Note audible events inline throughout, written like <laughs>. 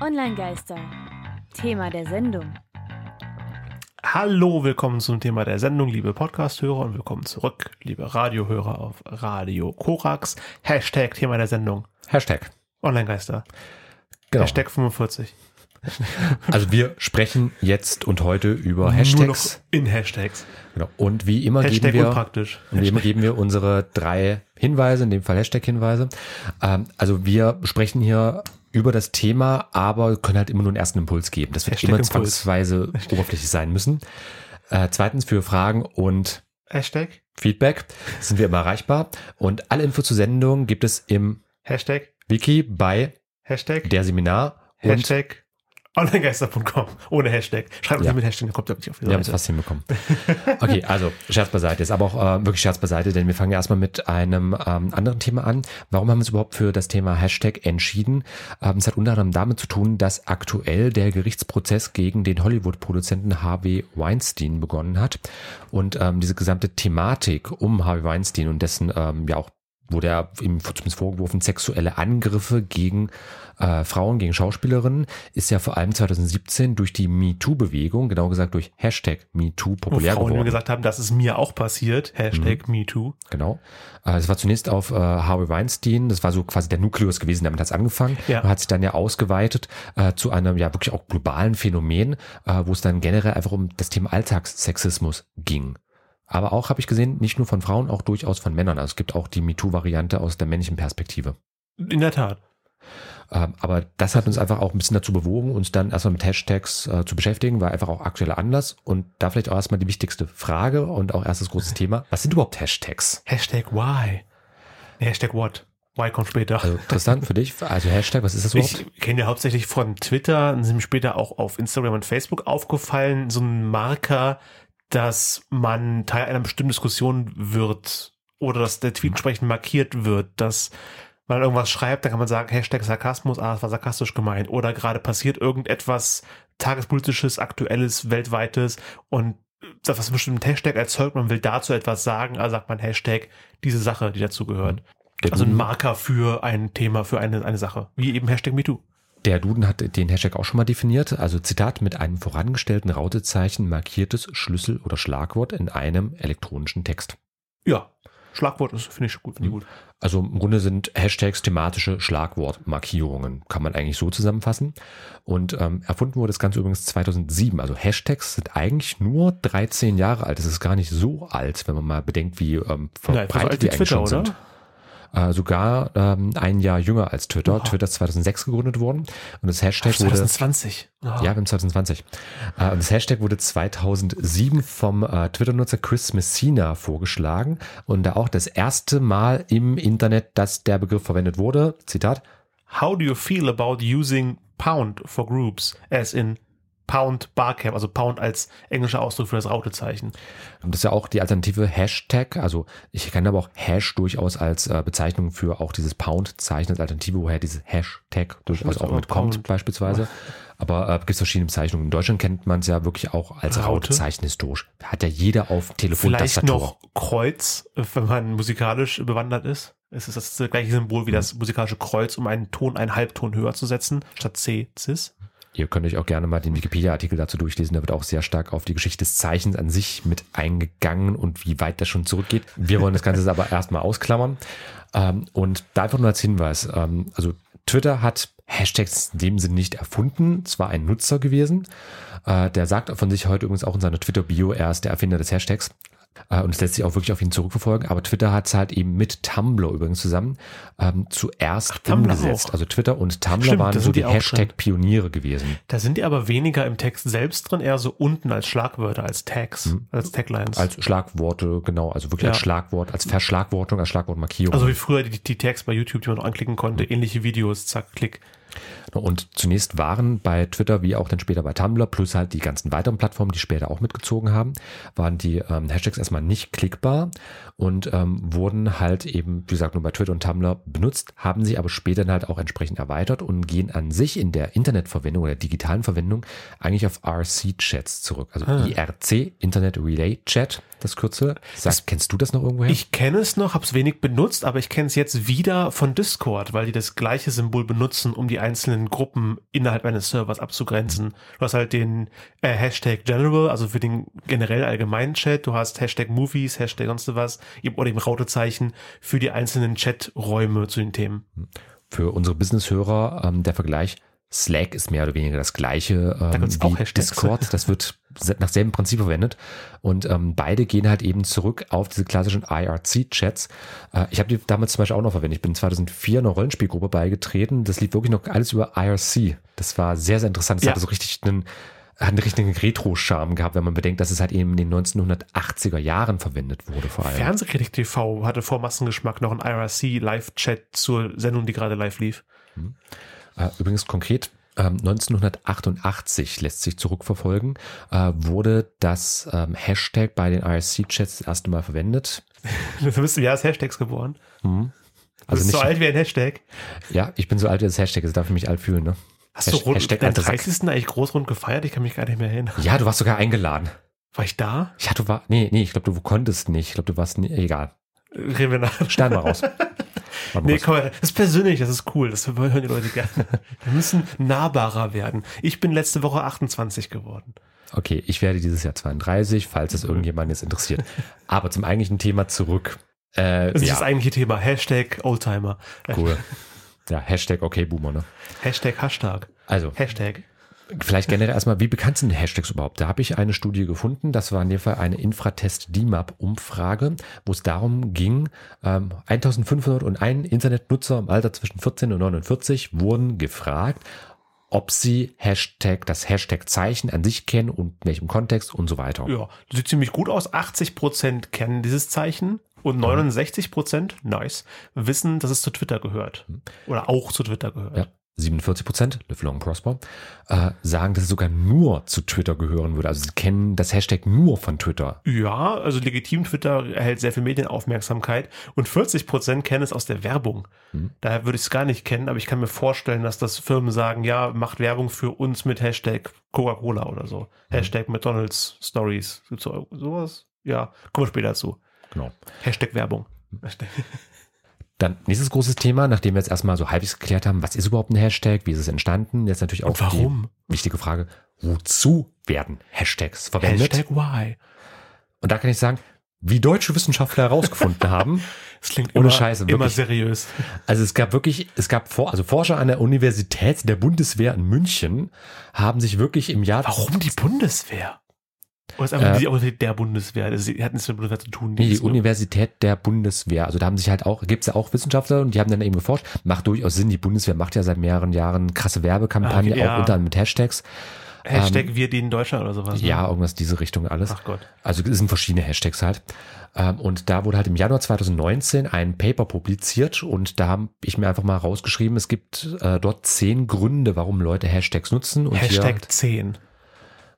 Online-Geister. Thema der Sendung. Hallo, willkommen zum Thema der Sendung, liebe Podcast-Hörer und willkommen zurück, liebe Radiohörer auf Radio Korax. Hashtag Thema der Sendung. Hashtag. Online-Geister. Genau. Hashtag 45. Also wir sprechen jetzt und heute über Nur noch Hashtags. in Hashtags. Genau. Und wie immer Hashtag geben wir unpraktisch. Und wie immer geben wir unsere drei Hinweise, in dem Fall Hashtag-Hinweise. Ähm, also wir sprechen hier über das Thema, aber können halt immer nur einen ersten Impuls geben. Das wird immer zwangsweise oberflächlich sein müssen. Äh, zweitens für Fragen und Hashtag. Feedback sind wir immer erreichbar. Und alle Infos zur Sendung gibt es im Hashtag. Wiki bei Hashtag. der Seminar und Hashtag. Onlinegeister.com. Ohne Hashtag. Schreibt Ja. uns mit Hashtag, dann kommt er wirklich auf die Wir haben es Seite. fast hinbekommen. Okay, also Scherz beiseite. Ist aber auch äh, wirklich Scherz beiseite, denn wir fangen ja erstmal mit einem ähm, anderen Thema an. Warum haben wir uns überhaupt für das Thema Hashtag entschieden? Ähm, es hat unter anderem damit zu tun, dass aktuell der Gerichtsprozess gegen den Hollywood-Produzenten Harvey Weinstein begonnen hat. Und ähm, diese gesamte Thematik um Harvey Weinstein und dessen ähm, ja auch wurde er ihm zumindest vorgeworfen, sexuelle Angriffe gegen äh, Frauen, gegen Schauspielerinnen, ist ja vor allem 2017 durch die MeToo-Bewegung, genau gesagt durch Hashtag MeToo populär Frauen geworden. gesagt haben, das ist mir auch passiert. Hashtag Mhm. MeToo. Genau. Äh, Es war zunächst auf äh, Harvey Weinstein, das war so quasi der Nukleus gewesen, damit hat es angefangen Ja. und hat sich dann ja ausgeweitet äh, zu einem ja wirklich auch globalen Phänomen, äh, wo es dann generell einfach um das Thema Alltagssexismus ging. Aber auch, habe ich gesehen, nicht nur von Frauen, auch durchaus von Männern. Also es gibt auch die MeToo-Variante aus der männlichen Perspektive. In der Tat. Ähm, aber das hat uns einfach auch ein bisschen dazu bewogen, uns dann erstmal mit Hashtags äh, zu beschäftigen, war einfach auch aktueller Anlass. Und da vielleicht auch erstmal die wichtigste Frage und auch erstes großes Thema. Was sind überhaupt Hashtags? Hashtag why. Hashtag what. Why kommt später. Also Tristan, für dich, also Hashtag, was ist das überhaupt? Ich kenne ja hauptsächlich von Twitter, und sind mir später auch auf Instagram und Facebook aufgefallen, so ein Marker, dass man Teil einer bestimmten Diskussion wird oder dass der Tweet entsprechend markiert wird, dass man irgendwas schreibt, dann kann man sagen, Hashtag Sarkasmus, ah, das war sarkastisch gemeint. Oder gerade passiert irgendetwas tagespolitisches, aktuelles, weltweites und das was einen bestimmten Hashtag erzeugt, man will dazu etwas sagen, also sagt man Hashtag diese Sache, die dazu gehört. Der Also ein Marker für ein Thema, für eine, eine Sache. Wie eben Hashtag MeToo. Der Duden hat den Hashtag auch schon mal definiert. Also Zitat, mit einem vorangestellten Rautezeichen markiertes Schlüssel- oder Schlagwort in einem elektronischen Text. Ja. Schlagwort ist, finde ich gut, finde ich gut. Also im Grunde sind Hashtags thematische Schlagwortmarkierungen, kann man eigentlich so zusammenfassen. Und ähm, erfunden wurde das Ganze übrigens 2007. Also Hashtags sind eigentlich nur 13 Jahre alt. Das ist gar nicht so alt, wenn man mal bedenkt, wie ähm, Nein, verbreitet wie die eigentlich schon Twitter, sind. Äh, sogar ähm, ein Jahr jünger als Twitter. Oha. Twitter ist 2006 gegründet worden. Und das Hashtag wurde 2020. Oh. ja, wir haben 2020. Äh, Und das Hashtag wurde 2007 vom äh, Twitter-Nutzer Chris Messina vorgeschlagen und da auch das erste Mal im Internet, dass der Begriff verwendet wurde. Zitat. How do you feel about using Pound for groups? As in Pound Barcamp, also Pound als englischer Ausdruck für das Rautezeichen. Und das ist ja auch die Alternative Hashtag. Also ich kenne aber auch Hash durchaus als äh, Bezeichnung für auch dieses Pound-Zeichen als Alternative, woher dieses Hashtag durchaus auch mitkommt Pound. beispielsweise. Aber äh, gibt es verschiedene Bezeichnungen. In Deutschland kennt man es ja wirklich auch als Raute. Rautezeichen historisch. Hat ja jeder auf Telefon, Vielleicht noch Kreuz, wenn man musikalisch bewandert ist. Es ist das gleiche Symbol wie das musikalische Kreuz, um einen Ton, einen Halbton höher zu setzen, statt C, Cis. Ihr könnt euch auch gerne mal den Wikipedia-Artikel dazu durchlesen. Da wird auch sehr stark auf die Geschichte des Zeichens an sich mit eingegangen und wie weit das schon zurückgeht. Wir wollen das Ganze <laughs> aber erstmal ausklammern. Ähm, und da einfach nur als Hinweis. Ähm, also Twitter hat Hashtags in dem Sinn nicht erfunden. Es war ein Nutzer gewesen. Äh, der sagt von sich heute übrigens auch in seiner Twitter-Bio, er ist der Erfinder des Hashtags. Äh, Und es lässt sich auch wirklich auf ihn zurückverfolgen. Aber Twitter hat es halt eben mit Tumblr übrigens zusammen ähm, zuerst Tumblr umgesetzt. auch. Also Twitter und Tumblr Stimmt, waren so die die. Hashtag-Pioniere gewesen. Da sind die aber weniger im Text selbst drin, eher so unten als Schlagwörter, als Tags, als Taglines. Als Schlagworte, genau, also wirklich Ja. als Schlagwort, als Verschlagwortung, als Schlagwortmarkierung. also wie früher die, die Tags bei YouTube, die man noch anklicken konnte, ähnliche Videos, zack, klick. Und zunächst waren bei Twitter wie auch dann später bei Tumblr plus halt die ganzen weiteren Plattformen, die später auch mitgezogen haben, waren die ähm, Hashtags erstmal nicht klickbar und ähm, wurden halt eben, wie gesagt, nur bei Twitter und Tumblr benutzt, haben sie aber später dann halt auch entsprechend erweitert und gehen an sich in der Internetverwendung oder digitalen Verwendung eigentlich auf RC-Chats zurück. Also Ah. IRC, Internet Relay Chat, das Kürzel. Sag, kennst du das noch irgendwoher? Ich kenne es noch, habe es wenig benutzt, aber ich kenne es jetzt wieder von Discord, weil die das gleiche Symbol benutzen, um die die einzelnen Gruppen innerhalb eines Servers abzugrenzen. Du hast halt den äh, Hashtag General, also für den generell allgemeinen Chat. Du hast Hashtag Movies, Hashtag sonst was oder eben Rautezeichen für die einzelnen Chaträume zu den Themen. Für unsere Business-Hörer ähm, der Vergleich, Slack ist mehr oder weniger das gleiche ähm, wie Discord. Das wird nach selben Prinzip verwendet. Und ähm, beide gehen halt eben zurück auf diese klassischen IRC-Chats. Äh, ich habe die damals zum Beispiel auch noch verwendet. Ich bin 2004 einer Rollenspielgruppe beigetreten. Das lief wirklich noch alles über IRC. Das war sehr, sehr interessant. Das ja. hatte so richtig einen, hat einen richtigen Retro-Charme gehabt, wenn man bedenkt, dass es halt eben in den 1980er Jahren verwendet wurde vor allem. Fernsehkritik TV hatte vor Massengeschmack noch einen IRC-Live-Chat zur Sendung, die gerade live lief. Mhm. Äh, übrigens konkret 1988 ähm, lässt sich zurückverfolgen, äh, wurde das ähm, Hashtag bei den IRC-Chats das erste Mal verwendet. <laughs> Du bist im Jahr des Hashtags geboren. Mhm. Also du bist nicht, so alt wie ein Hashtag. Ja, ich bin so alt wie das Hashtag, das darf ich mich alt fühlen. Ne? Hast Hasht du rund, Hashtag deinen 30. eigentlich großrund gefeiert? Ich kann mich gar nicht mehr erinnern. Ja, du warst sogar eingeladen. War ich da? Ja, du war, nee, nee, ich glaube, du konntest nicht. Ich glaube, du warst, nie, egal. Reden wir nach. Schneiden wir raus. <laughs> nee, komm, das ist persönlich, das ist cool, das hören die Leute gerne. <laughs> Wir müssen nahbarer werden. Ich bin letzte Woche 28 geworden. Okay, ich werde dieses Jahr 32, falls es irgendjemand jetzt interessiert. Aber zum eigentlichen Thema zurück. Äh, das ist ja. das eigentliche Thema. Hashtag Oldtimer. Cool. Ja, Hashtag okay Boomer, ne? Hashtag Hashtag. Also. Hashtag. Vielleicht generell erstmal, wie bekannt sind Hashtags überhaupt? Da habe ich eine Studie gefunden, das war in dem Fall eine Infratest DMAP Umfrage, wo es darum ging, ähm, 1501 Internetnutzer im Alter zwischen 14 und 49 wurden gefragt, ob sie Hashtag, das Hashtag-Zeichen an sich kennen und in welchem Kontext und so weiter. Ja, sieht ziemlich gut aus. 80 Prozent kennen dieses Zeichen und 69 Prozent, nice, wissen, dass es zu Twitter gehört. Mhm. Oder auch zu Twitter gehört. Ja. 47 Prozent, Live Long Prosper, äh, sagen, dass es sogar nur zu Twitter gehören würde. Also sie kennen das Hashtag nur von Twitter. Ja, also legitim Twitter erhält sehr viel Medienaufmerksamkeit und 40 Prozent kennen es aus der Werbung. Hm. Daher würde ich es gar nicht kennen, aber ich kann mir vorstellen, dass das Firmen sagen, ja, macht Werbung für uns mit Hashtag Coca-Cola oder so. Hm. Hashtag McDonalds Stories. Gibt's sowas? Ja, kommen wir später dazu. Genau. Hashtag Werbung. <laughs> Dann nächstes großes Thema, nachdem wir jetzt erstmal so halbwegs geklärt haben, was ist überhaupt ein Hashtag, wie ist es entstanden, jetzt natürlich auch Und warum? die wichtige Frage, wozu werden Hashtags verwendet? Hashtag why? Und da kann ich sagen, wie deutsche Wissenschaftler herausgefunden <laughs> haben, das klingt ohne immer, Scheiße, wirklich. immer seriös. Also es gab wirklich, es gab vor, also Forscher an der Universität der Bundeswehr in München haben sich wirklich im Jahr Warum die Bundeswehr? Oder ist einfach äh, die Universität der Bundeswehr? Das hat nichts mit der Bundeswehr zu tun. Nee, die Universität der Bundeswehr. Also da haben sich halt auch, gibt es ja auch Wissenschaftler und die haben dann eben geforscht. Macht durchaus Sinn, die Bundeswehr macht ja seit mehreren Jahren krasse Werbekampagne, okay, ja. auch unter anderem mit Hashtags. Hashtag ähm, wir dienen Deutschland oder sowas. Ne? Ja, irgendwas diese Richtung alles. Ach Gott. Also es sind verschiedene Hashtags halt. Ähm, und da wurde halt im Januar 2019 ein Paper publiziert und da habe ich mir einfach mal rausgeschrieben, es gibt äh, dort zehn Gründe, warum Leute Hashtags nutzen. Und Hashtag hier, 10.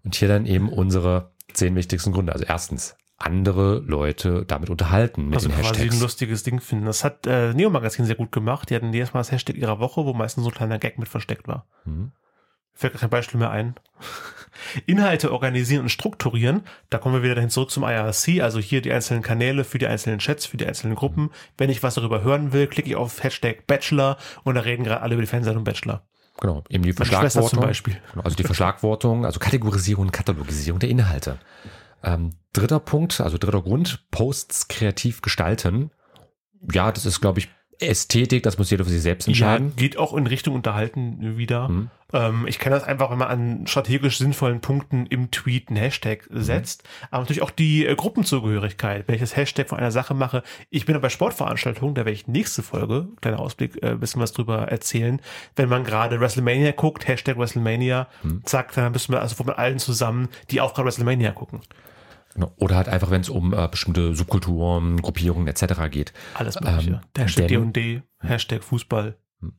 Und hier dann eben unsere zehn wichtigsten Gründe. Also erstens, andere Leute damit unterhalten mit also den Hashtags. quasi ein lustiges Ding finden. Das hat äh, Neo Magazin sehr gut gemacht. Die hatten jedes Mal das Hashtag ihrer Woche, wo meistens so ein kleiner Gag mit versteckt war. Mhm. Fällt kein Beispiel mehr ein. Inhalte organisieren und strukturieren. Da kommen wir wieder dahin zurück zum IRC. Also hier die einzelnen Kanäle für die einzelnen Chats, für die einzelnen Gruppen. Wenn ich was darüber hören will, klicke ich auf Hashtag Bachelor und da reden gerade alle über die Fernsehsendung Bachelor. Genau, eben die Verschlagwortung. Zum Beispiel. Genau, also die Verschlagwortung, also Kategorisierung und Katalogisierung der Inhalte. Ähm, dritter Punkt, also dritter Grund, Posts kreativ gestalten. Ja, das ist, glaube ich, Ästhetik, das muss jeder für sich selbst entscheiden. Ja, geht auch in Richtung Unterhalten wieder. Mhm. Ähm, ich kenne das einfach, wenn man an strategisch sinnvollen Punkten im Tweet einen Hashtag mhm. setzt. Aber natürlich auch die äh, Gruppenzugehörigkeit. Wenn ich das Hashtag von einer Sache mache, ich bin bei Sportveranstaltungen, da werde ich nächste Folge, kleiner Ausblick, äh, bisschen was drüber erzählen. Wenn man gerade WrestleMania guckt, Hashtag WrestleMania, mhm. zack, dann bist du also mit allen zusammen, die auch gerade WrestleMania gucken. Genau. Oder halt einfach, wenn es um äh, bestimmte Subkulturen, Gruppierungen etc. geht. Alles mögliche. Ähm, Hashtag D&D, Hashtag Fußball. Hm.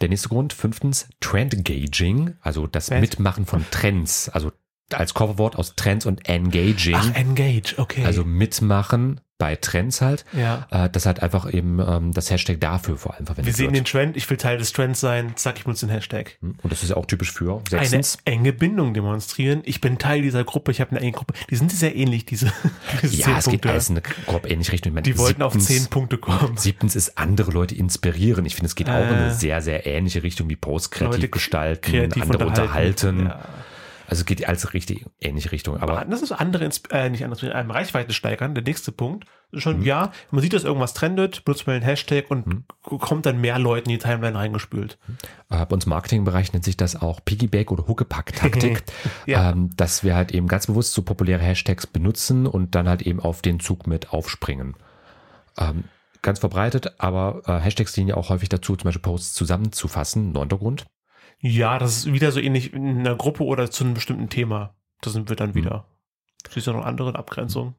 Der nächste Grund, fünftens, Trend-Gaging, also das Was? Mitmachen von Trends, also als Coverwort aus Trends und Engaging. Ach, Engage, okay. Also mitmachen bei Trends halt, Ja. äh, dass halt einfach eben ähm, das Hashtag dafür vor allem verwendet Wir sehen wird. den Trend, ich will Teil des Trends sein, zack, ich benutze den Hashtag. Und das ist ja auch typisch für Eine sechstens. enge Bindung demonstrieren. Ich bin Teil dieser Gruppe, ich habe eine enge Gruppe. Die sind sehr ähnlich, diese, <laughs> diese Ja, es geht Punkte. alles in eine grob ähnliche Richtung. Ich meine, Die wollten auf siebtens- zehn Punkte kommen. Siebtens ist andere Leute inspirieren. Ich finde, es geht auch in Äh. eine sehr, sehr ähnliche Richtung wie Posts kreativ gestalten, kreativ andere unterhalten. Ja. Also es geht alles richtig ähnliche Richtung. Aber Aber das ist andere, äh, nicht andere, ähm, Reichweite steigern. Der nächste Punkt ist Mhm. schon, ja, man sieht, dass irgendwas trendet, benutzt man den Hashtag und Mhm. kommt dann mehr Leuten in die Timeline reingespült. äh, bei uns im Marketingbereich nennt sich das auch Piggyback oder Huckepack-Taktik, <laughs> Ja. ähm, dass wir halt eben ganz bewusst so populäre Hashtags benutzen und dann halt eben auf den Zug mit aufspringen. Ähm, ganz verbreitet, aber äh, Hashtags dienen ja auch häufig dazu, zum Beispiel Posts zusammenzufassen, neunter Grund. Ja, das ist wieder so ähnlich in einer Gruppe oder zu einem bestimmten Thema. Da sind wir dann Mhm. wieder. Es ist ja noch andere Abgrenzungen.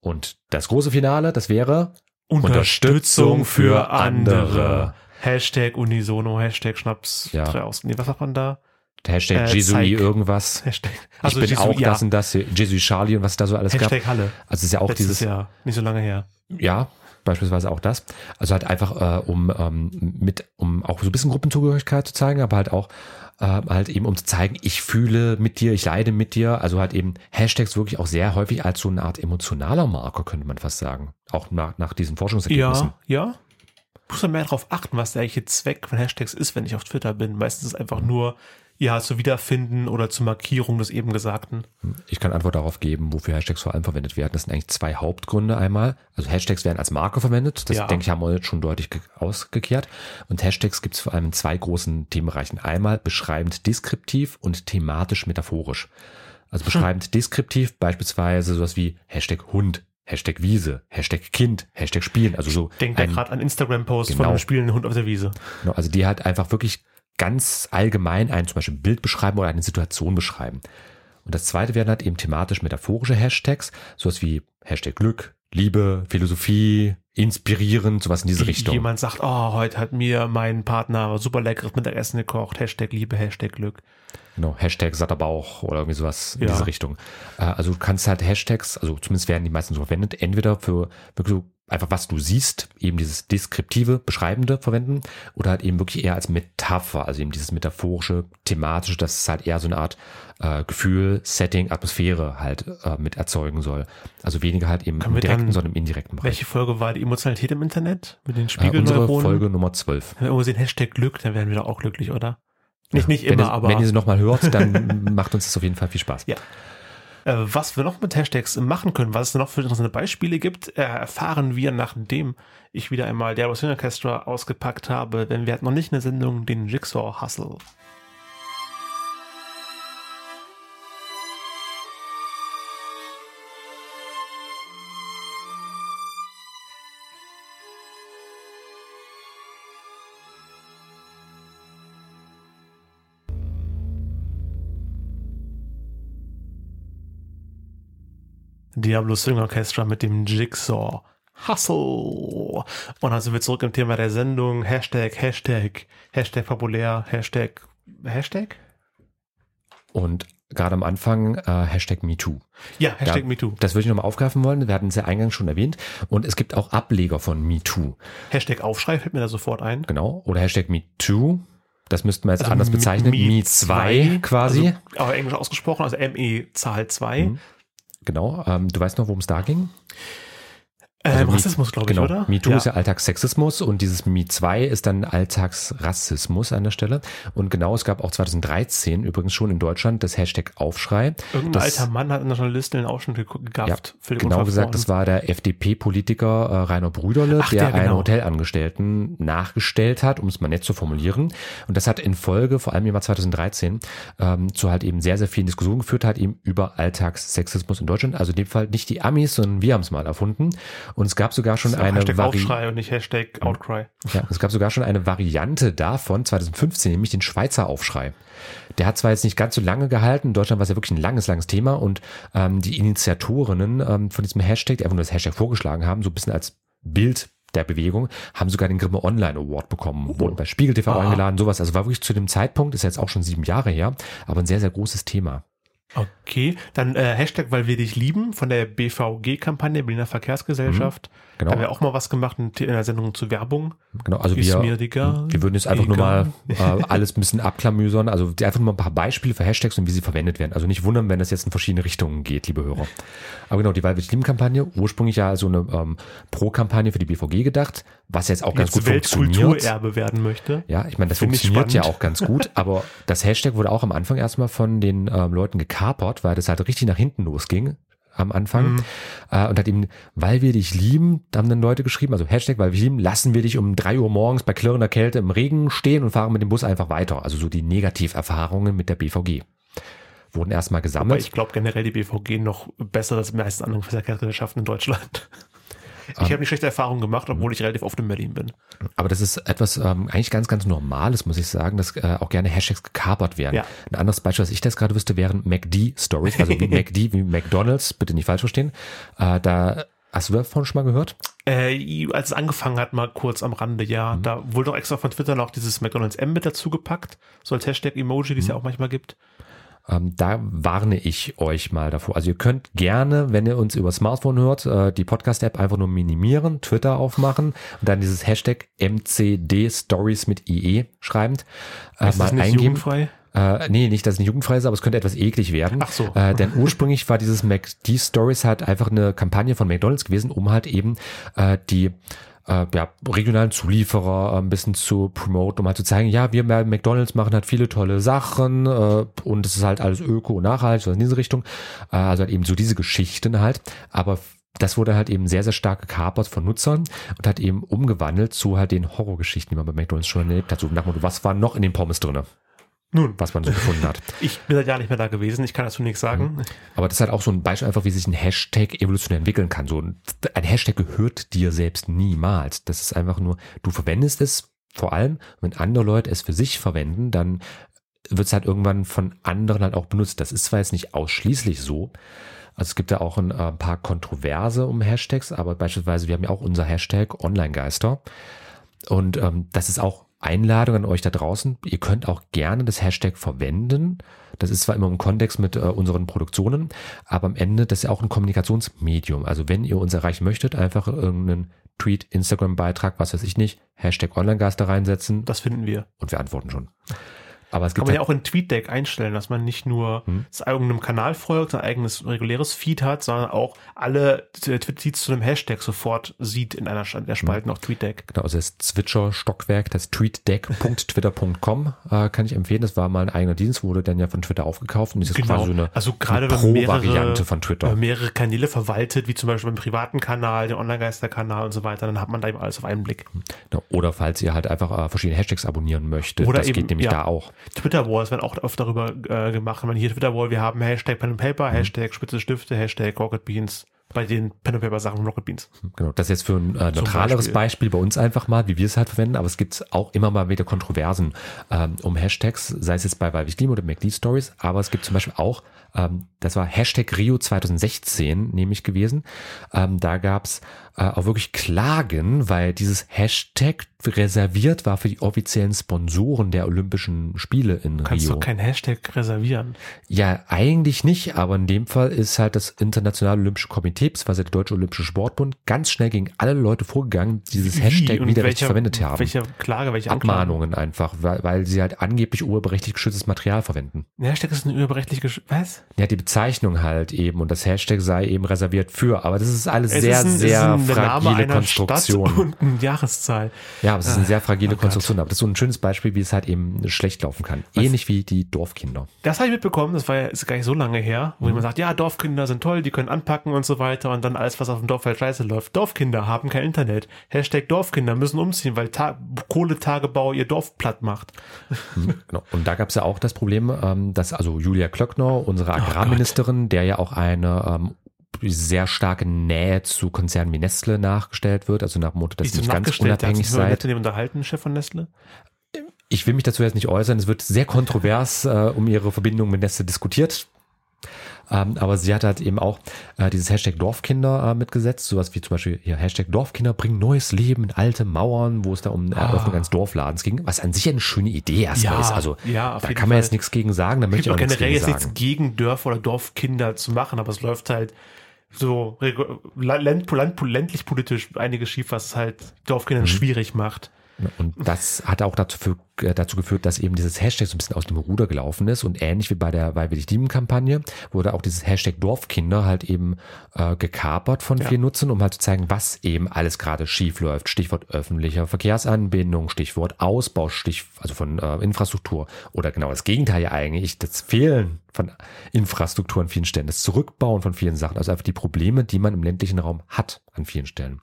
Und das große Finale, das wäre Unterstützung für andere. Hashtag Unisono, Hashtag Schnaps. Ja. drei aus. Nee, was sagt man da? der Hashtag Äh, Jesui Zeig. irgendwas. Hashtag. ich bin auch ja. das und das, Jesui Charlie und was da so alles gab. Hashtag Halle. Also es ist ja auch Letztes dieses, Jahr. Nicht so lange her. ja, beispielsweise auch das. Also halt einfach, äh, um ähm, mit, um auch so ein bisschen Gruppenzugehörigkeit zu zeigen, aber halt auch äh, halt eben um zu zeigen, ich fühle mit dir, ich leide mit dir. Also halt eben Hashtags wirklich auch sehr häufig als so eine Art emotionaler Marker, könnte man fast sagen. Auch nach, nach diesen Forschungsergebnissen. Ja, ja. Muss man mehr darauf achten, was der eigentliche Zweck von Hashtags ist, wenn ich auf Twitter bin. Meistens ist es einfach nur, ja, zu Wiederfinden oder zur Markierung des eben Gesagten. Ich kann Antwort darauf geben, wofür Hashtags vor allem verwendet werden. Das sind eigentlich zwei Hauptgründe einmal. Also Hashtags werden als Marke verwendet. Das Ja. denke ich, haben wir jetzt schon deutlich ge- ausgekehrt. Und Hashtags gibt es vor allem in zwei großen Themenbereichen. Einmal beschreibend deskriptiv und thematisch metaphorisch. Also beschreibend deskriptiv beispielsweise sowas wie Hashtag Hund, Hashtag Wiese, Hashtag Kind, Hashtag Spielen. Also so Denkt ein- gerade an Instagram-Posts Genau. von einem spielenden Hund auf der Wiese. Genau, also die halt einfach wirklich ganz allgemein ein zum Beispiel Bild beschreiben oder eine Situation beschreiben. Und das zweite wären halt eben thematisch metaphorische Hashtags, sowas wie Hashtag Glück, Liebe, Philosophie, inspirierend, sowas in diese Wie Richtung. Jemand sagt, oh, heute hat mir mein Partner super leckeres Mittagessen gekocht. Hashtag Liebe, Hashtag Glück. Genau, Hashtag satter Bauch oder irgendwie sowas in Ja. diese Richtung. Äh, Also du kannst halt Hashtags, also zumindest werden die meisten so verwendet, entweder für wirklich so einfach was du siehst, eben dieses deskriptive, beschreibende verwenden oder halt eben wirklich eher als Metapher, also eben dieses metaphorische, thematische, dass es halt eher so eine Art äh, Gefühl, Setting, Atmosphäre halt äh, mit erzeugen soll. Also weniger halt eben Können im direkten, dann- sondern im indirekten Bereich. Welche Folge war die Emotionalität im Internet? Mit den Äh, unsere Spiegelneuronen? Folge Nummer 12. Wenn wir irgendwo sehen Hashtag Glück, dann werden wir doch auch glücklich, oder? Nicht, nicht wenn immer, ihr, aber. Wenn ihr sie nochmal hört, dann <laughs> macht uns das auf jeden Fall viel Spaß. Ja. Äh, was wir noch mit Hashtags machen können, was es noch für interessante Beispiele gibt, äh, erfahren wir, nachdem ich wieder einmal der Swing Orchestra ausgepackt habe, denn wir hatten noch nicht eine Sendung, den Jigsaw Hustle. Diablo Swing Orchestra mit dem Jigsaw Hustle. Und dann sind wir zurück im Thema der Sendung. Hashtag, Hashtag, Hashtag populär, Hashtag, Hashtag? Und gerade am Anfang äh, Hashtag MeToo. Ja, Hashtag Ja, MeToo. Das würde ich nochmal aufgreifen wollen. Wir hatten es ja eingangs schon erwähnt. Und es gibt auch Ableger von MeToo. Hashtag Aufschrei fällt mir da sofort ein. Genau. Oder Hashtag MeToo. Das müssten wir jetzt Also anders bezeichnen. Me Me2 2, quasi. Also, aber englisch ausgesprochen, also ME Zahl 2. Mhm. Genau. Ähm, du weißt noch, worum es da ging? Ähm, Also Me- Rassismus, glaube ich, genau. oder? MeToo ja. ist ja Alltagssexismus und dieses Me2 ist dann Alltagsrassismus an der Stelle. Und genau, es gab auch 2013 übrigens schon in Deutschland das Hashtag Aufschrei. Irgendein das- alter Mann hat einer Journalistin einen Ausschnitt ge- gegafft. für den Genau gesagt, das war der FDP-Politiker äh, Rainer Brüderle, Ach, der der, genau. einen Hotelangestellten nachgestellt hat, um es mal nett zu formulieren. Und das hat in Folge, vor allem im Jahr 2013, ähm, zu halt eben sehr, sehr vielen Diskussionen geführt, hat eben über Alltagssexismus in Deutschland. Also in dem Fall nicht die Amis, sondern wir haben es mal erfunden. Und es gab sogar schon eine Hashtag Vari Aufschrei und nicht Hashtag Outcry. ja, es gab sogar schon eine Variante davon, 2015, nämlich den Schweizer Aufschrei. Der hat zwar jetzt nicht ganz so lange gehalten, in Deutschland war es ja wirklich ein langes, langes Thema und ähm, die Initiatorinnen ähm, von diesem Hashtag, die einfach nur das Hashtag vorgeschlagen haben, so ein bisschen als Bild der Bewegung, haben sogar den Grimme Online Award bekommen, wurden bei Spiegel TV Ah. eingeladen, sowas. Also war wirklich zu dem Zeitpunkt, ist jetzt auch schon sieben Jahre her, aber ein sehr, sehr großes Thema. Okay, dann äh, Hashtag, weil wir dich lieben von der BVG-Kampagne, Berliner Verkehrsgesellschaft. Genau. Da haben wir auch mal was gemacht in der Sendung zur Werbung. Genau, also Ist wir, egal. wir würden jetzt einfach nur mal Egal. äh, alles ein bisschen abklamüsern, also einfach nur mal ein paar Beispiele für Hashtags und wie sie verwendet werden. Also nicht wundern, wenn das jetzt in verschiedene Richtungen geht, liebe Hörer. Aber genau, die Weil wir dich lieben Kampagne, ursprünglich ja so eine ähm, Pro-Kampagne für die BVG gedacht, was jetzt auch ganz Jetzt gut funktioniert. Weltkulturerbe werden möchte. Ja, ich meine, das Finde ich funktioniert ja auch ganz gut, <laughs> aber das Hashtag wurde auch am Anfang erstmal von den ähm, Leuten gekapert, weil das halt richtig nach hinten losging am Anfang. Mhm. Äh, und hat eben, weil wir dich lieben, da haben dann Leute geschrieben, also Hashtag, weil wir dich lieben, lassen wir dich um drei Uhr morgens bei klirrender Kälte im Regen stehen und fahren mit dem Bus einfach weiter. Also so die Negativerfahrungen mit der BVG. Wurden erstmal Aber gesammelt. ich glaube generell die BVG noch besser als die meisten anderen Verkehrsgesellschaften in Deutschland. Ich habe nicht schlechte Erfahrungen gemacht, obwohl ich relativ oft in Berlin bin. Aber das ist etwas ähm, eigentlich ganz, ganz Normales, muss ich sagen, dass äh, auch gerne Hashtags gekapert werden. Ja. Ein anderes Beispiel, was ich das gerade wüsste, wären MacD-Stories, also wie <laughs> MacD, wie McDonalds, bitte nicht falsch verstehen. Äh, da hast du davon schon mal gehört? Äh, als es angefangen hat, mal kurz am Rande, ja, Mhm. da wurde doch extra von Twitter noch dieses McDonalds M mit dazu gepackt, so als Hashtag-Emoji, die Mhm. es ja auch manchmal gibt. Ähm, da warne ich euch mal davor. Also ihr könnt gerne, wenn ihr uns über Smartphone hört, äh, die Podcast-App einfach nur minimieren, Twitter aufmachen und dann dieses Hashtag MCD Stories mit IE schreibend äh, Ist mal das nicht eingeben. jugendfrei? Äh, nee, nicht, dass es nicht jugendfrei ist, aber es könnte etwas eklig werden. Ach so. Äh, denn ursprünglich war dieses McD Stories halt einfach eine Kampagne von McDonalds gewesen, um halt eben äh, die äh, ja, regionalen Zulieferer äh, ein bisschen zu promoten, um halt zu zeigen, ja, wir bei McDonalds machen halt viele tolle Sachen äh, und es ist halt alles öko und nachhaltig, so in diese Richtung. Äh, also halt eben so diese Geschichten halt. Aber das wurde halt eben sehr, sehr stark gekapert von Nutzern und hat eben umgewandelt zu halt den Horrorgeschichten, die man bei McDonalds schon erlebt hat. So nach Motto, was war noch in den Pommes drinne, Nun, was man so <laughs> gefunden hat. ich bin seit Jahren nicht mehr da gewesen, ich kann dazu nichts sagen. Mhm. Aber das ist halt auch so ein Beispiel einfach, wie sich ein Hashtag evolutionär entwickeln kann. So ein, ein Hashtag gehört dir selbst niemals. Das ist einfach nur, du verwendest es vor allem, wenn andere Leute es für sich verwenden, dann wird es halt irgendwann von anderen halt auch benutzt. Das ist zwar jetzt nicht ausschließlich so. Also es gibt da auch ein äh, paar Kontroverse um Hashtags, aber beispielsweise wir haben ja auch unser Hashtag Online-Geister. Und ähm, das ist auch Einladung an euch da draußen. Ihr könnt auch gerne das Hashtag verwenden. Das ist zwar immer im Kontext mit äh, unseren Produktionen, aber am Ende das ist ja auch ein Kommunikationsmedium. Also wenn ihr uns erreichen möchtet, einfach irgendeinen Tweet, Instagram-Beitrag, was weiß ich nicht, Hashtag Online-Gas da reinsetzen Das finden wir. und wir antworten schon. Aber es Kann gibt man ja halt, auch in TweetDeck einstellen, dass man nicht nur Hm. irgendeinem Kanal folgt, sein eigenes reguläres Feed hat, sondern auch alle Tweets zu einem Hashtag sofort sieht in einer der Spalten auf TweetDeck. Genau, also das Zwitscher-Stockwerk, das tweetdeck.twitter.com äh, kann ich empfehlen. Das war mal ein eigener Dienst, wurde dann ja von Twitter aufgekauft und ist jetzt quasi so eine, also gerade eine man Pro-Variante von Twitter. mehrere Kanäle verwaltet, wie zum Beispiel beim privaten Kanal, den Online-Geister-Kanal und so weiter, dann hat man da eben alles auf einen Blick. Genau, Oder falls ihr halt einfach äh, verschiedene Hashtags abonnieren möchtet, Oder das eben, geht nämlich ja. da auch. Twitter-Walls werden auch oft darüber äh, gemacht. Wenn man hier Twitter-Wall, wir haben Hashtag Pen and Paper. Hashtag Spitze Stifte, Hashtag Rocket Beans, bei den Pen and Paper Sachen Rocket Beans. Genau, das ist jetzt für ein äh, neutraleres Beispiel. Beispiel. bei uns einfach mal, wie wir es halt verwenden, aber es gibt auch immer mal wieder Kontroversen ähm, um Hashtags, sei es jetzt bei Weiblich Lieben oder McD Stories, aber es gibt zum Beispiel auch, ähm, das war Hashtag Rio 2016 nämlich gewesen, ähm, da gab's äh, auch wirklich Klagen, weil dieses Hashtag reserviert war für die offiziellen Sponsoren der Olympischen Spiele in Du kannst Rio. doch kein Hashtag reservieren. Ja, eigentlich nicht, aber in dem Fall ist halt das Internationale Olympische Komitee, beziehungsweise der Deutsche Olympische Sportbund, ganz schnell gegen alle Leute vorgegangen, die dieses Hashtag und widerrechtlich verwendet haben. Welche Klage, welche Anklage? Abmahnungen einfach, weil, weil sie halt angeblich urheberrechtlich geschütztes Material verwenden. Ein Hashtag ist ein überrechtlich gesch Was? Ja, die Bezeichnung halt eben und das Hashtag sei eben reserviert für, aber das ist alles Es sehr, ist ein, sehr ist fragile Konstruktion. Stadt und eine Jahreszahl. Ja, aber es ist eine sehr fragile oh Gott. Konstruktion, aber das ist so ein schönes Beispiel, wie es halt eben schlecht laufen kann. Ähnlich wie die Dorfkinder. Das habe ich mitbekommen, das war ja ist gar nicht so lange her, Mhm. wo jemand sagt, ja, Dorfkinder sind toll, die können anpacken und so weiter und dann alles, was auf dem Dorf halt scheiße läuft. Dorfkinder haben kein Internet. Hashtag Dorfkinder müssen umziehen, weil Ta Kohletagebau ihr Dorf platt macht. Genau. Und da gab es ja auch das Problem, ähm, dass also Julia Klöckner, unsere Agrarministerin, der ja auch eine ähm, sehr starke Nähe zu Konzernen wie Nestle nachgestellt wird, also nach dem Motto, dass ihr sind nicht ganz unabhängig seid. in dem unterhalten, Chef von Nestle. Ich will mich dazu jetzt nicht äußern, es wird sehr kontrovers äh, um ihre Verbindung mit Nestle diskutiert. Ähm, aber sie hat halt eben auch äh, dieses Hashtag Dorfkinder äh, mitgesetzt, sowas wie zum Beispiel hier Hashtag Dorfkinder bringen neues Leben in alte Mauern, wo es da um eine Eröffnung eines Dorfladens ging, was an sich eine schöne Idee erstmal Ah. Ja, ist. Also ja, da kann man Fall. jetzt nichts gegen sagen, da möchte ich auch auch nichts generell gegen jetzt nichts gegen Dörfer oder Dorfkinder zu machen, aber es läuft halt so land, land, ländlich politisch einiges schief, was es halt Mhm. Dorfkindern schwierig macht. Und das hat auch dazu, für, äh, dazu geführt, dass eben dieses Hashtag so ein bisschen aus dem Ruder gelaufen ist und ähnlich wie bei der Weil wir dich lieben Kampagne wurde auch dieses Hashtag Dorfkinder halt eben äh, gekapert von Ja. vielen Nutzern, um halt zu zeigen, was eben alles gerade schief läuft. Stichwort öffentlicher Verkehrsanbindung, Stichwort Ausbau, Stich, also von äh, Infrastruktur oder genau das Gegenteil ja eigentlich, das Fehlen von Infrastruktur an vielen Stellen, das Zurückbauen von vielen Sachen, also einfach die Probleme, die man im ländlichen Raum hat an vielen Stellen.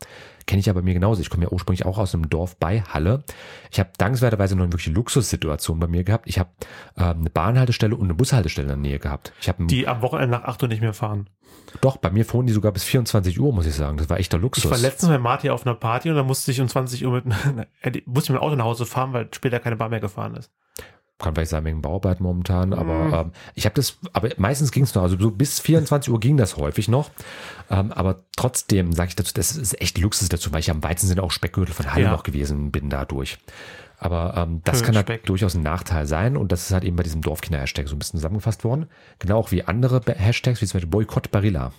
Kenne ich aber mir genauso. Ich komme ja ursprünglich auch aus einem Dorf bei Halle. Ich habe dankenswerterweise noch eine wirkliche Luxussituation bei mir gehabt. Ich habe äh, eine Bahnhaltestelle und eine Bushaltestelle in der Nähe gehabt. Ich habe Die am Wochenende nach 8 Uhr nicht mehr fahren. doch bei mir fuhren die sogar bis 24 Uhr, muss ich sagen. Das war echter Luxus. Ich war letztens bei Marty auf einer Party und da musste ich um 20 Uhr mit, <laughs> äh, musste ich mit dem Auto nach Hause fahren, weil später keine Bahn mehr gefahren ist. Kann vielleicht sein wegen Bauarbeit momentan, aber Mhm. ähm, ich habe das, aber meistens ging es noch, also so bis 24 Uhr ging das häufig noch. Ähm, aber trotzdem sage ich dazu, das ist echt Luxus dazu, weil ich am weitesten Sinne auch Speckgürtel von Halle Ja. noch gewesen bin dadurch. Aber ähm, das Schön kann halt Speck. durchaus ein Nachteil sein und das ist halt eben bei diesem Dorfkinder-Hashtag so ein bisschen zusammengefasst worden. Genau auch wie andere Hashtags, wie zum Beispiel Boykott Barilla.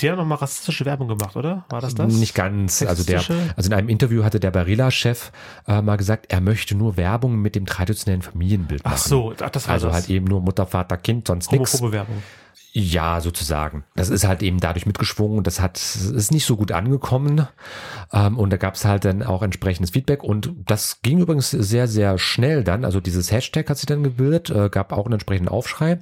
Die haben nochmal rassistische Werbung gemacht, oder? War das das? Nicht ganz. Also der, also in einem Interview hatte der Barilla-Chef äh, mal gesagt, er möchte nur Werbung mit dem traditionellen Familienbild machen. Ach so, ach, das war Also das. halt eben nur Mutter, Vater, Kind, sonst nichts. Homophobe Werbung. Ja, sozusagen. Das ist halt eben dadurch mitgeschwungen und das hat ist nicht so gut angekommen. Ähm, und da gab es halt dann auch entsprechendes Feedback und das ging übrigens sehr, sehr schnell dann. Also dieses Hashtag hat sich dann gebildet, äh, gab auch einen entsprechenden Aufschrei.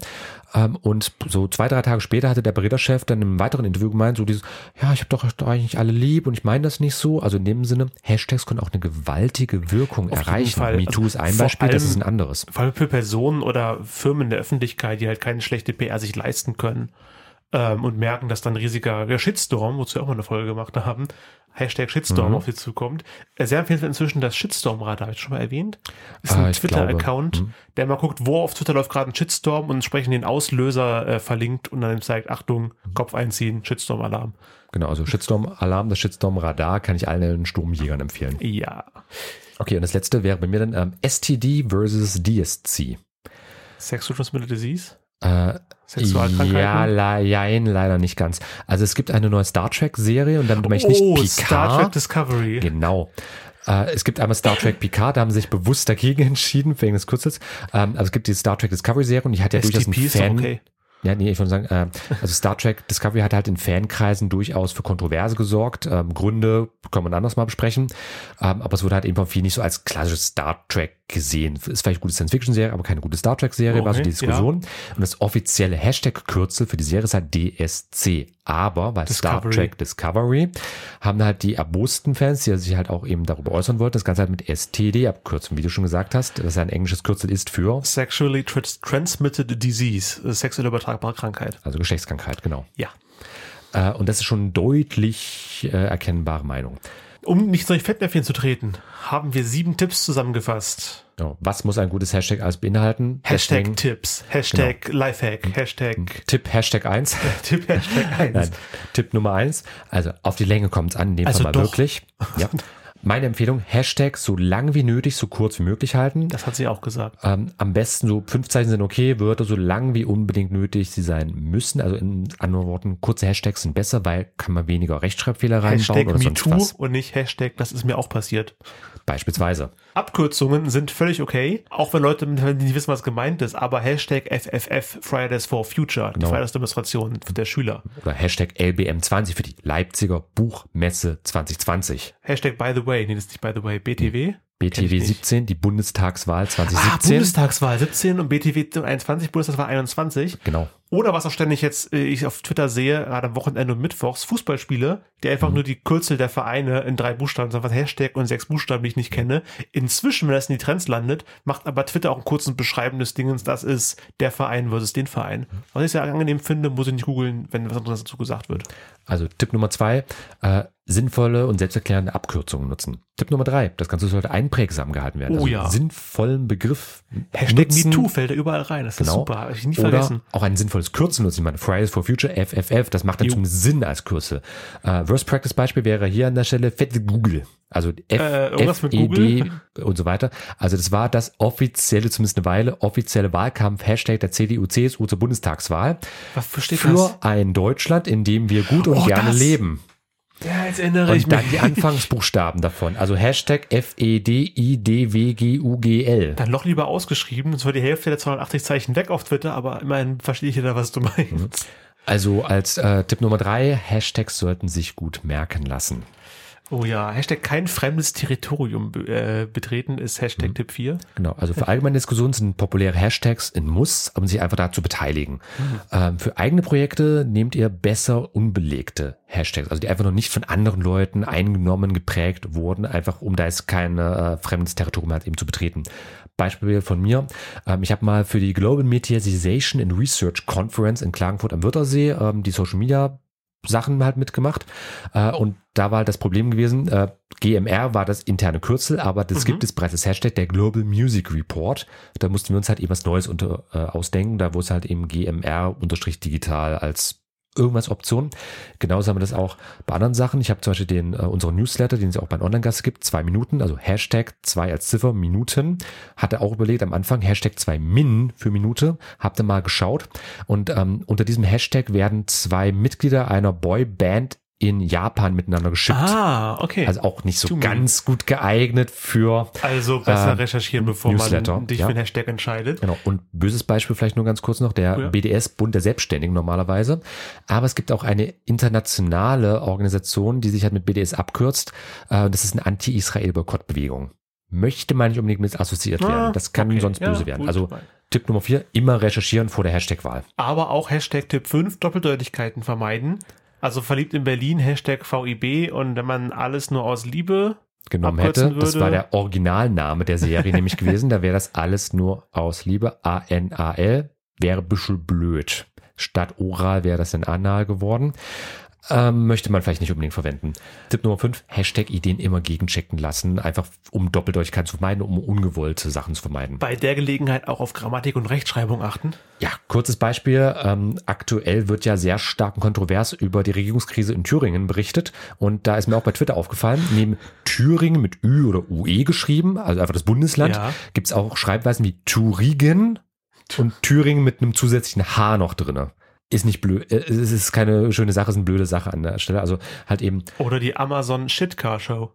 Ähm, und so zwei, drei Tage später hatte der Barilla-Chef dann im weiteren Interview gemeint, so dieses, ja, ich habe doch eigentlich alle lieb und ich meine das nicht so. Also in dem Sinne, Hashtags können auch eine gewaltige Wirkung Auf erreichen. MeToo ist ein Vor Beispiel, das allem- ist ein anderes. Vor allem für Personen oder Firmen der Öffentlichkeit, die halt keine schlechte PR sich leisten können ähm, und merken, dass dann riesiger ja, Shitstorm, wozu wir auch mal eine Folge gemacht haben, Hashtag Shitstorm Mhm. auf sie zukommt. Äh, Sehr empfehlen inzwischen das Shitstorm-Radar, habe ich schon mal erwähnt. Ist Ah, ein Twitter-Account. Mhm. der mal guckt, wo auf Twitter läuft gerade ein Shitstorm und entsprechend den Auslöser äh, verlinkt und dann zeigt, Achtung, Kopf einziehen, Shitstorm-Alarm. Genau, also Shitstorm-Alarm, das Shitstorm-Radar kann ich allen Sturmjägern empfehlen. Ja. Okay, und das letzte wäre bei mir dann ähm, STD versus DSC. Sexual Transmitted Disease? Äh, Sexualkrankheiten? ja, le jein, leider nicht ganz. Also es gibt eine neue Star Trek-Serie und damit meine ich nicht oh, Picard. Star Trek Discovery. Genau. Äh, es gibt einmal Star Trek Picard, da haben sie sich bewusst dagegen <laughs> entschieden, wegen des Kurzes. Ähm, also es gibt die Star Trek Discovery Serie und die hat ja durchaus STP einen ist doch Fan. okay. Ja, nee, ich würde sagen, äh, also Star Trek Discovery hat halt in Fankreisen durchaus für Kontroverse gesorgt. Ähm, Gründe können wir anders mal besprechen. Ähm, aber es wurde halt eben von vielen nicht so als klassisches Star Trek gesehen. Ist vielleicht eine gute Science-Fiction-Serie, aber keine gute Star Trek-Serie, war so Okay, die Diskussion. Und das offizielle Hashtag-Kürzel für die Serie ist halt DSC. Aber bei Star Discovery. Trek Discovery haben halt die erbosten Fans, die sich halt auch eben darüber äußern wollten, das Ganze halt mit STD abkürzen, wie du schon gesagt hast, das ein englisches Kürzel ist für, Sexually trans Transmitted Disease, äh, sexuell übertragbare Krankheit. also Geschlechtskrankheit, genau. Ja. Äh, und das ist schon deutlich äh, erkennbare Meinung. Um nicht solch Fettnäpfchen zu treten, haben wir sieben Tipps zusammengefasst. Ja, was muss ein gutes Hashtag alles beinhalten? Hashtag Deswegen Tipps, Hashtag Lifehack, Hashtag Tipp Hashtag 1. <laughs> Tipp, Hashtag 1. Nein, Tipp Nummer 1. Also auf die Länge kommt es an, dem Also Fall mal doch. wirklich. Ja. <laughs> Meine Empfehlung, Hashtag so lang wie nötig, so kurz wie möglich halten. Das hat sie auch gesagt. Ähm, am besten so fünf Zeichen sind okay, Wörter so lang wie unbedingt nötig sie sein müssen. Also in anderen Worten, kurze Hashtags sind besser, weil kann man weniger Rechtschreibfehler reinbauen Hashtag oder sonst MeToo was. und nicht Hashtag, das ist mir auch passiert. Beispielsweise. Abkürzungen sind völlig okay, auch wenn Leute nicht wissen, was gemeint ist, aber Hashtag FFF, Fridays for Future, die Genau. Fridays-Demonstration der Schüler. Oder Hashtag LBM20 für die Leipziger Buchmesse 2020. Hashtag by the way, nee, das ist nicht by the way, BTW. BTW nicht. 17, die Bundestagswahl Ah, 2017. Bundestagswahl 17 und BTW 21, Bundestagswahl 21. genau. Oder was auch ständig jetzt äh, ich auf Twitter sehe, gerade am Wochenende und Mittwochs, Fußballspiele, die einfach nur die Kürzel der Vereine in drei Buchstaben, so was Hashtag und sechs Buchstaben, die ich nicht kenne. Inzwischen, wenn das in die Trends landet, macht aber Twitter auch einen kurzen beschreibendes Dingens, das ist der Verein versus den Verein. Was ich sehr angenehm finde, muss ich nicht googeln, wenn was anderes dazu gesagt wird. Also Tipp Nummer zwei, äh, sinnvolle und selbsterklärende Abkürzungen nutzen. Tipp Nummer drei, das Ganze sollte einprägsam gehalten werden. Oh also ja. sinnvollen Begriff Hashtag. MeToo fällt da überall rein, das ist Genau. super, habe ich nie Oder vergessen. auch einen sinnvollen sinnvolles Kürzel nutzen. Ich meine, Fridays for Future, FFF, das macht dann Sinn als Kürzel. Äh, Worst Practice Beispiel wäre hier an der Stelle fette Google. Also F, Äh, F, E, D <laughs> und so weiter. Also das war das offizielle, zumindest eine Weile, offizielle Wahlkampf-Hashtag der CDU, CSU zur Bundestagswahl Was versteht für das? ein Deutschland, in dem wir gut und Oh, gerne das. leben. Ja, jetzt erinnere ich Und dann mich. die Anfangsbuchstaben davon. Also Hashtag E F-E-D-I-D-W-G-U-G-L. Dann noch lieber ausgeschrieben, und zwar die Hälfte der 280 Zeichen weg auf Twitter, aber immerhin verstehe ich da, was du meinst. Also als äh, Tipp Nummer drei, Hashtags sollten sich gut merken lassen. Oh ja, Hashtag kein fremdes Territorium äh, betreten ist Hashtag Tipp 4. Genau, also für allgemeine Diskussionen sind populäre Hashtags ein Muss, um sich einfach dazu beteiligen. Ähm, für eigene Projekte nehmt ihr besser unbelegte Hashtags, also die einfach noch nicht von anderen Leuten eingenommen, geprägt wurden, einfach um da jetzt kein äh, fremdes Territorium halt eben zu betreten. Beispiel von mir, ähm, ich habe mal für die Global Mediatization and Research Conference in Klagenfurt am Wörthersee ähm, die Social Media Sachen halt mitgemacht. Äh, und da war halt das Problem gewesen, äh, GMR war das interne Kürzel, aber das gibt es bereits als Hashtag der Global Music Report. Da mussten wir uns halt eben was Neues unter, äh, ausdenken. Da wurde es halt eben GMR unterstrich digital als irgendwas Option. Genauso haben wir das auch bei anderen Sachen. Ich habe zum Beispiel den, äh, unseren Newsletter, den es auch bei Online-Gast gibt, zwei Minuten, also Hashtag zwei als Ziffer, Minuten. Hatte auch überlegt am Anfang, Hashtag zwei Min für Minute. Habt ihr mal geschaut. Und ähm, unter diesem Hashtag werden zwei Mitglieder einer Boyband in Japan miteinander geschippt. Ah, okay. Also auch nicht so ganz gut geeignet für Also besser äh, recherchieren, bevor Newsletter, man dich ja. für den Hashtag entscheidet. Genau, und böses Beispiel vielleicht nur ganz kurz noch, der Ja. BDS, Bund der Selbstständigen normalerweise. Aber es gibt auch eine internationale Organisation, die sich halt mit BDS abkürzt. Äh, Das ist eine Anti-Israel-Boykott-Bewegung. Möchte man nicht unbedingt mit assoziiert Ah, werden. Das kann okay. sonst Ja, böse werden. gut. Also Tipp Nummer vier, immer recherchieren vor der Hashtag-Wahl. Aber auch Hashtag Tipp 5, Doppeldeutigkeiten vermeiden. Also verliebt in Berlin, Hashtag VIB und wenn man alles nur aus Liebe genommen hätte. Das würde. war der Originalname der Serie nämlich <laughs> gewesen. Da wäre das alles nur aus Liebe. A-N-A-L wäre ein bisschen blöd. Statt oral wäre das dann anal geworden. Ähm, möchte man vielleicht nicht unbedingt verwenden. Tipp Nummer 5, Hashtag Ideen immer gegenchecken lassen, einfach um Doppeldeutigkeit zu vermeiden, um ungewollte Sachen zu vermeiden. bei der Gelegenheit auch auf Grammatik und Rechtschreibung achten. Ja, kurzes Beispiel. Ähm, aktuell wird ja sehr stark und kontrovers über die Regierungskrise in Thüringen berichtet. Und da ist mir auch bei Twitter aufgefallen, neben Thüringen mit Ü oder UE geschrieben, also einfach das Bundesland, Ja. gibt es auch Schreibweisen wie Thüringen und Thüringen mit einem zusätzlichen H noch drinne. Ist nicht blöd, äh, es ist keine schöne Sache, ist eine blöde Sache an der Stelle. Also halt eben, Oder die Amazon Shitcar Show.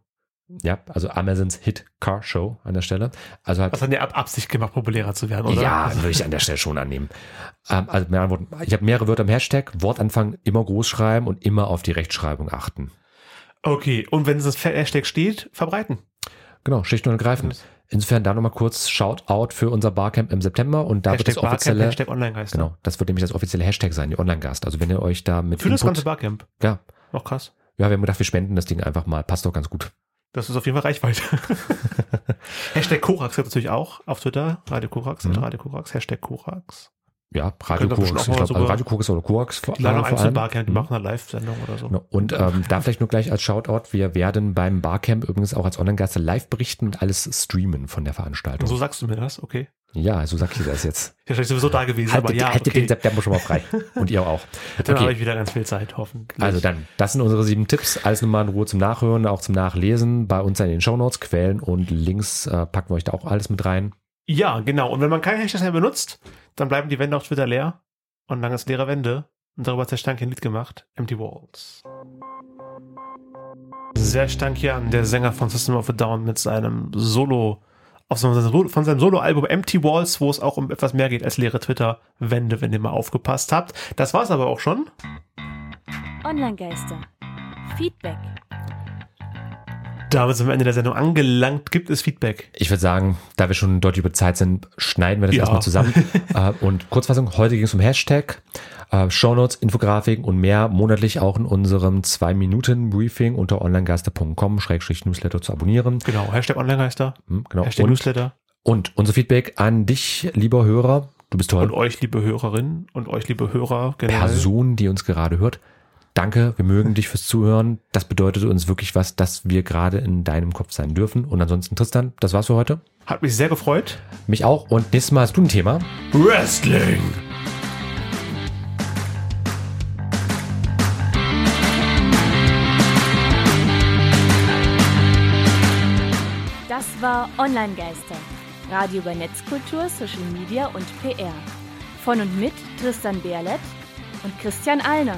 ja, also Amazons Hit Car Show an der Stelle. Also halt Was hat ja ab Absicht gemacht, populärer zu werden, oder? Ja, würde ich an der Stelle schon annehmen. Ähm, also anderen Worten, ich habe mehrere Wörter im Hashtag, Wortanfang immer groß schreiben und immer auf die Rechtschreibung achten. Okay, und wenn das Hashtag steht, verbreiten. Genau, schlicht und ergreifend. Insofern da nochmal kurz Shoutout für unser Barcamp im September und da wird Hashtag das Barcamp, offizielle, Hashtag Online-Geister. genau, das wird nämlich das offizielle Hashtag sein, die Online-Gast. Also wenn ihr euch da mit Für das ganze Input, Barcamp. ja, Noch krass. ja, wir haben gedacht, wir spenden das Ding einfach mal, passt doch ganz gut. Das ist auf jeden Fall Reichweite. <laughs> Hashtag Korax gibt natürlich auch auf Twitter. Radio Korax, Mhm. Radio Korax, Hashtag Korax. Ja, Radio Korax, ich glaube, also Radio Korax oder Korax vor, vor allem. Barcamp, die Mhm. machen eine Live-Sendung oder so. Genau. Und ähm, da vielleicht nur gleich als Shoutout, wir werden beim Barcamp übrigens auch als Online-Gäste live berichten und alles streamen von der Veranstaltung. So sagst du mir das, okay. Ja, so sag ich das jetzt. Ja, vielleicht sowieso da gewesen, aber Haltet, ja, haltet den okay. September schon mal frei. Und ihr auch. <laughs> Dann habe Okay, ich wieder ganz viel Zeit, hoffentlich. also dann, das sind unsere sieben Tipps. Alles nochmal in Ruhe zum Nachhören, auch zum Nachlesen. Bei uns in den Shownotes, Quellen und Links äh, packen wir euch da auch alles mit rein. Ja, genau. Und wenn man kein Hashtag mehr benutzt, dann bleiben die Wände auf Twitter leer. Und dann ist leere Wände. Und darüber hat der Stank ein Lied gemacht. Empty Walls. Sehr Stankian, der Sänger von System of a Down mit seinem Solo, auf seinem Solo- von seinem Solo-Album Empty Walls, wo es auch um etwas mehr geht als leere Twitter-Wände, wenn ihr mal aufgepasst habt. Das war's aber auch schon. Online-Geister. Feedback. Damit sind wir am Ende der Sendung angelangt. Gibt es Feedback? Ich würde sagen, da wir schon deutlich über Zeit sind, schneiden wir das Ja. erstmal zusammen. <laughs> äh, und Kurzfassung, heute ging es um Hashtag, äh, Shownotes, Infografiken und mehr monatlich auch in unserem 2-Minuten-Briefing unter onlinegaster.com-newsletter zu abonnieren. Genau. Hashtag Online-Geister. Hm, Genau. Hashtag Und, Newsletter. und unser Feedback an dich, lieber Hörer. Du bist toll. Und euch, liebe Hörerinnen und euch, liebe Hörer, generell. Person, die uns gerade hört danke, wir mögen dich fürs Zuhören. Das bedeutet uns wirklich was, dass wir gerade in deinem Kopf sein dürfen. Und ansonsten, Tristan, das war's für heute. Hat mich sehr gefreut. Mich auch. Und nächstes Mal hast du ein Thema. Wrestling. Das war Online Geister. Radio über Netzkultur, Social Media und PR. Von und mit Tristan Berlet und Christian Alner.